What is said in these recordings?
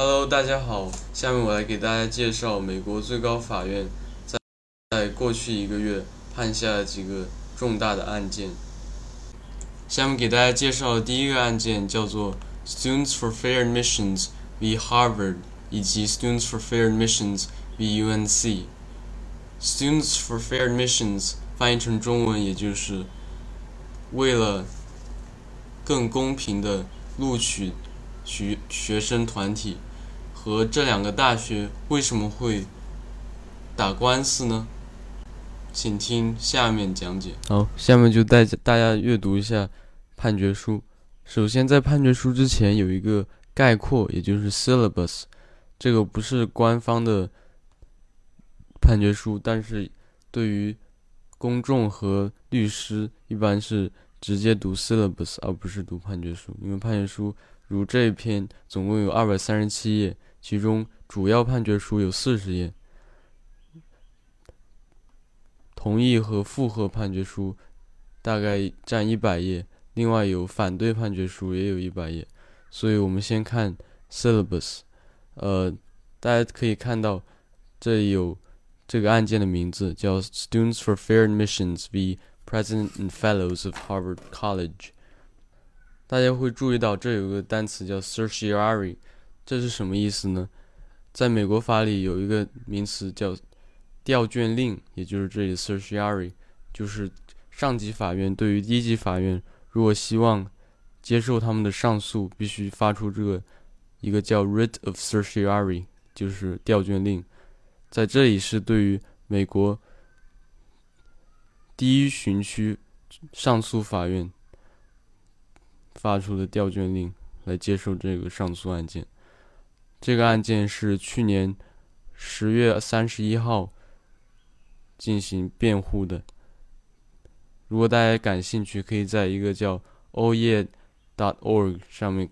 Hello，大家好，下面我来给大家介绍美国最高法院在在过去一个月判下的几个重大的案件。下面给大家介绍的第一个案件叫做 Students for Fair Admissions v. Harvard 以及 Students for Fair Admissions v. UNC。Students for Fair Admissions 翻译成中文也就是为了更公平的录取学学生团体和这两个大学为什么会打官司呢？请听下面讲解。好，下面就带大家阅读一下判决书。首先，在判决书之前有一个概括，也就是 syllabus，这个不是官方的。判决书，但是对于公众和律师，一般是直接读 syllabus 而不是读判决书，因为判决书如这一篇总共有二百三十七页，其中主要判决书有四十页，同意和复核判决书大概占一百页，另外有反对判决书也有一百页，所以我们先看 syllabus，呃，大家可以看到这里有。这个案件的名字叫 Students for Fair Admissions v. President and Fellows of Harvard College。大家会注意到这有个单词叫 certiorari，这是什么意思呢？在美国法里有一个名词叫调卷令，也就是这里的 certiorari，就是上级法院对于低级法院如果希望接受他们的上诉，必须发出这个一个叫 writ of certiorari，就是调卷令。在这里是对于美国第一巡区上诉法院发出的调卷令，来接受这个上诉案件。这个案件是去年十月三十一号进行辩护的。如果大家感兴趣，可以在一个叫 oye.dot.org 上面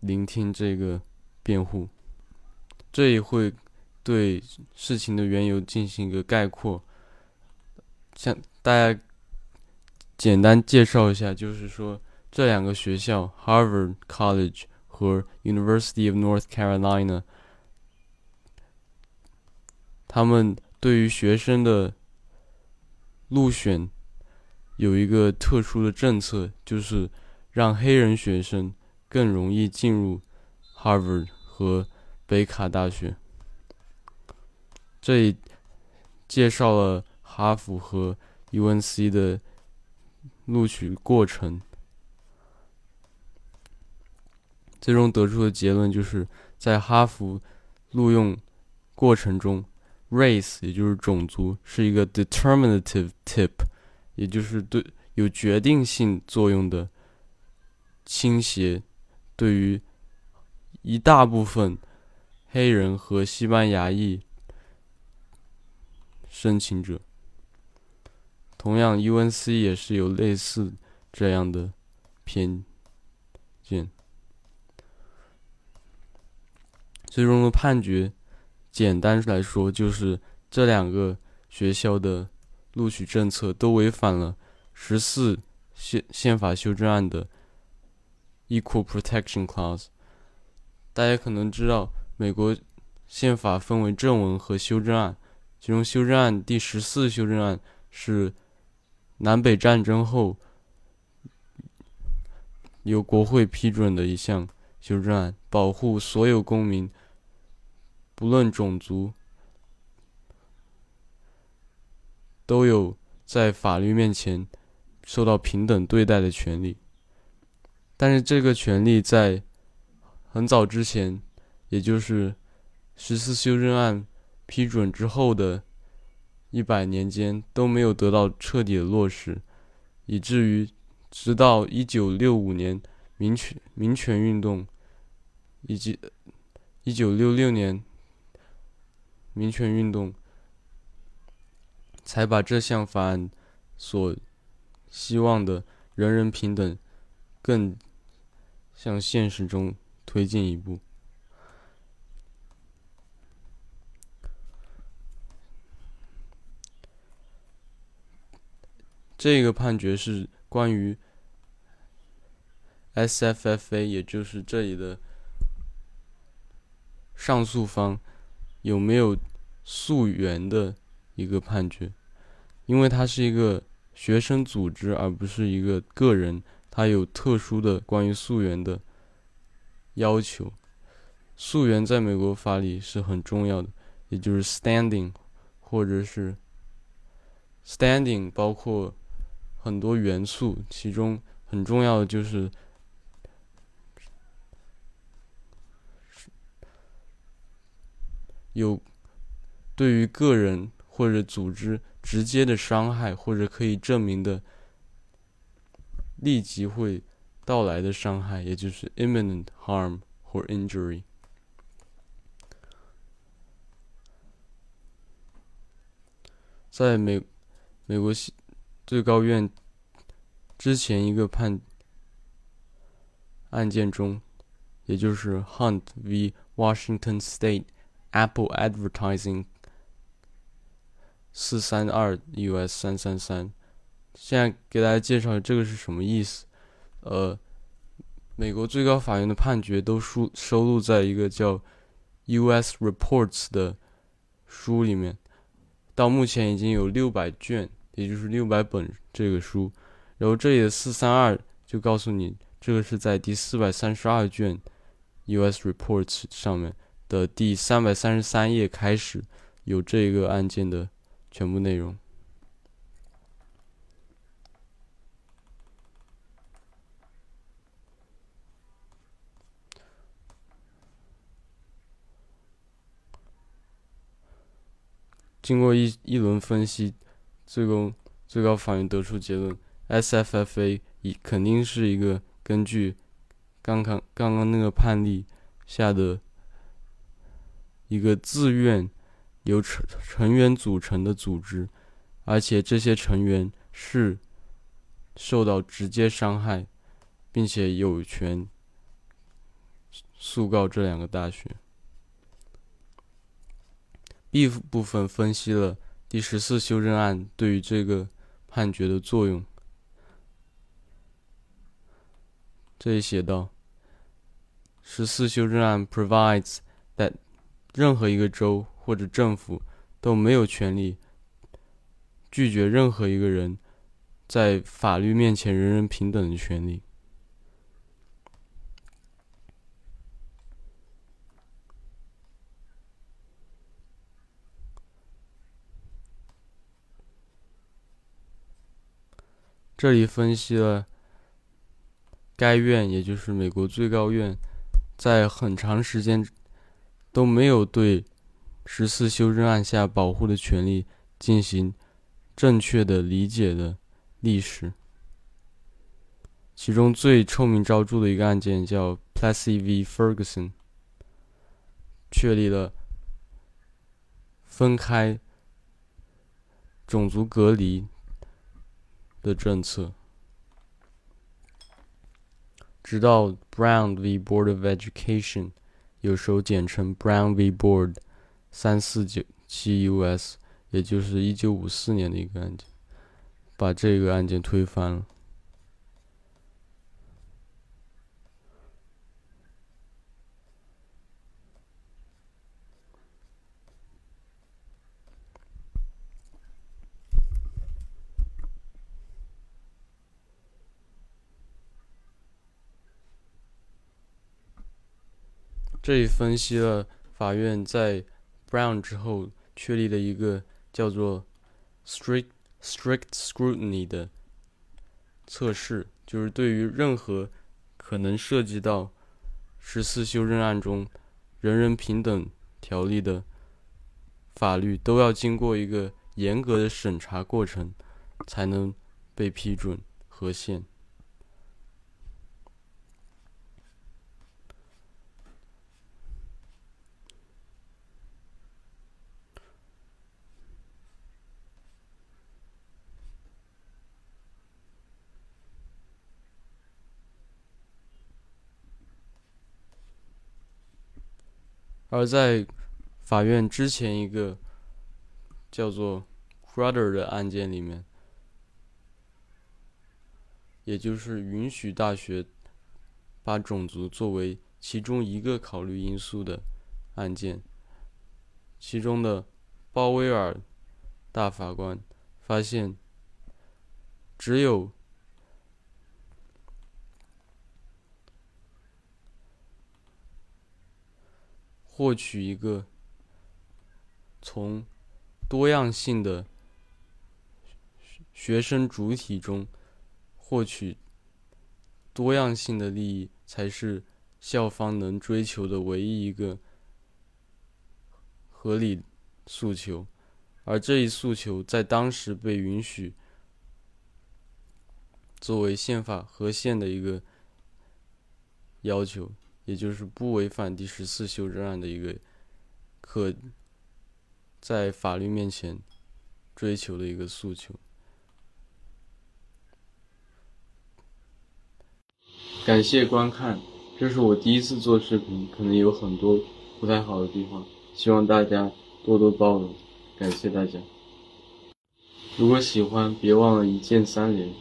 聆听这个辩护。这也会。对事情的缘由进行一个概括，向大家简单介绍一下，就是说这两个学校 Harvard College 和 University of North Carolina，他们对于学生的入选有一个特殊的政策，就是让黑人学生更容易进入 Harvard 和北卡大学。这里介绍了哈佛和 UNC 的录取过程，最终得出的结论就是在哈佛录用过程中，race 也就是种族是一个 determinative tip，也就是对有决定性作用的倾斜，对于一大部分黑人和西班牙裔。申请者，同样，UNC 也是有类似这样的偏见。最终的判决，简单来说就是这两个学校的录取政策都违反了十四宪宪法修正案的 Equal Protection Clause。大家可能知道，美国宪法分为正文和修正案。其中修正案第十四修正案是南北战争后由国会批准的一项修正案，保护所有公民不论种族都有在法律面前受到平等对待的权利。但是这个权利在很早之前，也就是十四修正案。批准之后的一百年间都没有得到彻底的落实，以至于直到一九六五年民权民权运动以及一九六六年民权运动才把这项法案所希望的人人平等更向现实中推进一步。这个判决是关于 SFFA，也就是这里的上诉方有没有溯源的一个判决，因为它是一个学生组织，而不是一个个人，它有特殊的关于溯源的要求。溯源在美国法里是很重要的，也就是 standing，或者是 standing 包括很多元素，其中很重要的就是有对于个人或者组织直接的伤害，或者可以证明的立即会到来的伤害，也就是 imminent harm 或 injury。在美美国最高院之前一个判案件中，也就是 Hunt v. Washington State Apple Advertising 四三二 US 三三三，现在给大家介绍这个是什么意思？呃，美国最高法院的判决都收收录在一个叫 US Reports 的书里面。到目前已经有六百卷，也就是六百本这个书。然后这里的四三二就告诉你，这个是在第四百三十二卷 U.S. Reports 上面的第三百三十三页开始有这个案件的全部内容。经过一一轮分析，最终最高法院得出结论：SFFA 一肯定是一个根据刚刚刚刚那个判例下的一个自愿由成成员组成的组织，而且这些成员是受到直接伤害，并且有权诉告这两个大学。B 部分分析了第十四修正案对于这个判决的作用。这里写道：十四修正案 provides 任何一个州或者政府都没有权利拒绝任何一个人在法律面前人人平等的权利。这里分析了该院，也就是美国最高院，在很长时间都没有对十四修正案下保护的权利进行正确的理解的历史。其中最臭名昭著的一个案件叫 Plessy v. Ferguson，确立了分开种族隔离。的政策，直到 Brown v. Board of Education，有时候简称 Brown v. Board，三四九七 US，也就是一九五四年的一个案件，把这个案件推翻了。这里分析了法院在 Brown 之后确立的一个叫做 strict strict scrutiny 的测试，就是对于任何可能涉及到十四修正案中人人平等条例的法律，都要经过一个严格的审查过程，才能被批准和宪。而在法院之前一个叫做 Crowder 的案件里面，也就是允许大学把种族作为其中一个考虑因素的案件，其中的鲍威尔大法官发现，只有获取一个从多样性的学生主体中获取多样性的利益，才是校方能追求的唯一一个合理诉求。而这一诉求在当时被允许作为宪法和宪的一个要求。也就是不违反第十四修正案的一个可在法律面前追求的一个诉求。感谢观看，这是我第一次做视频，可能有很多不太好的地方，希望大家多多包容。感谢大家，如果喜欢，别忘了一键三连。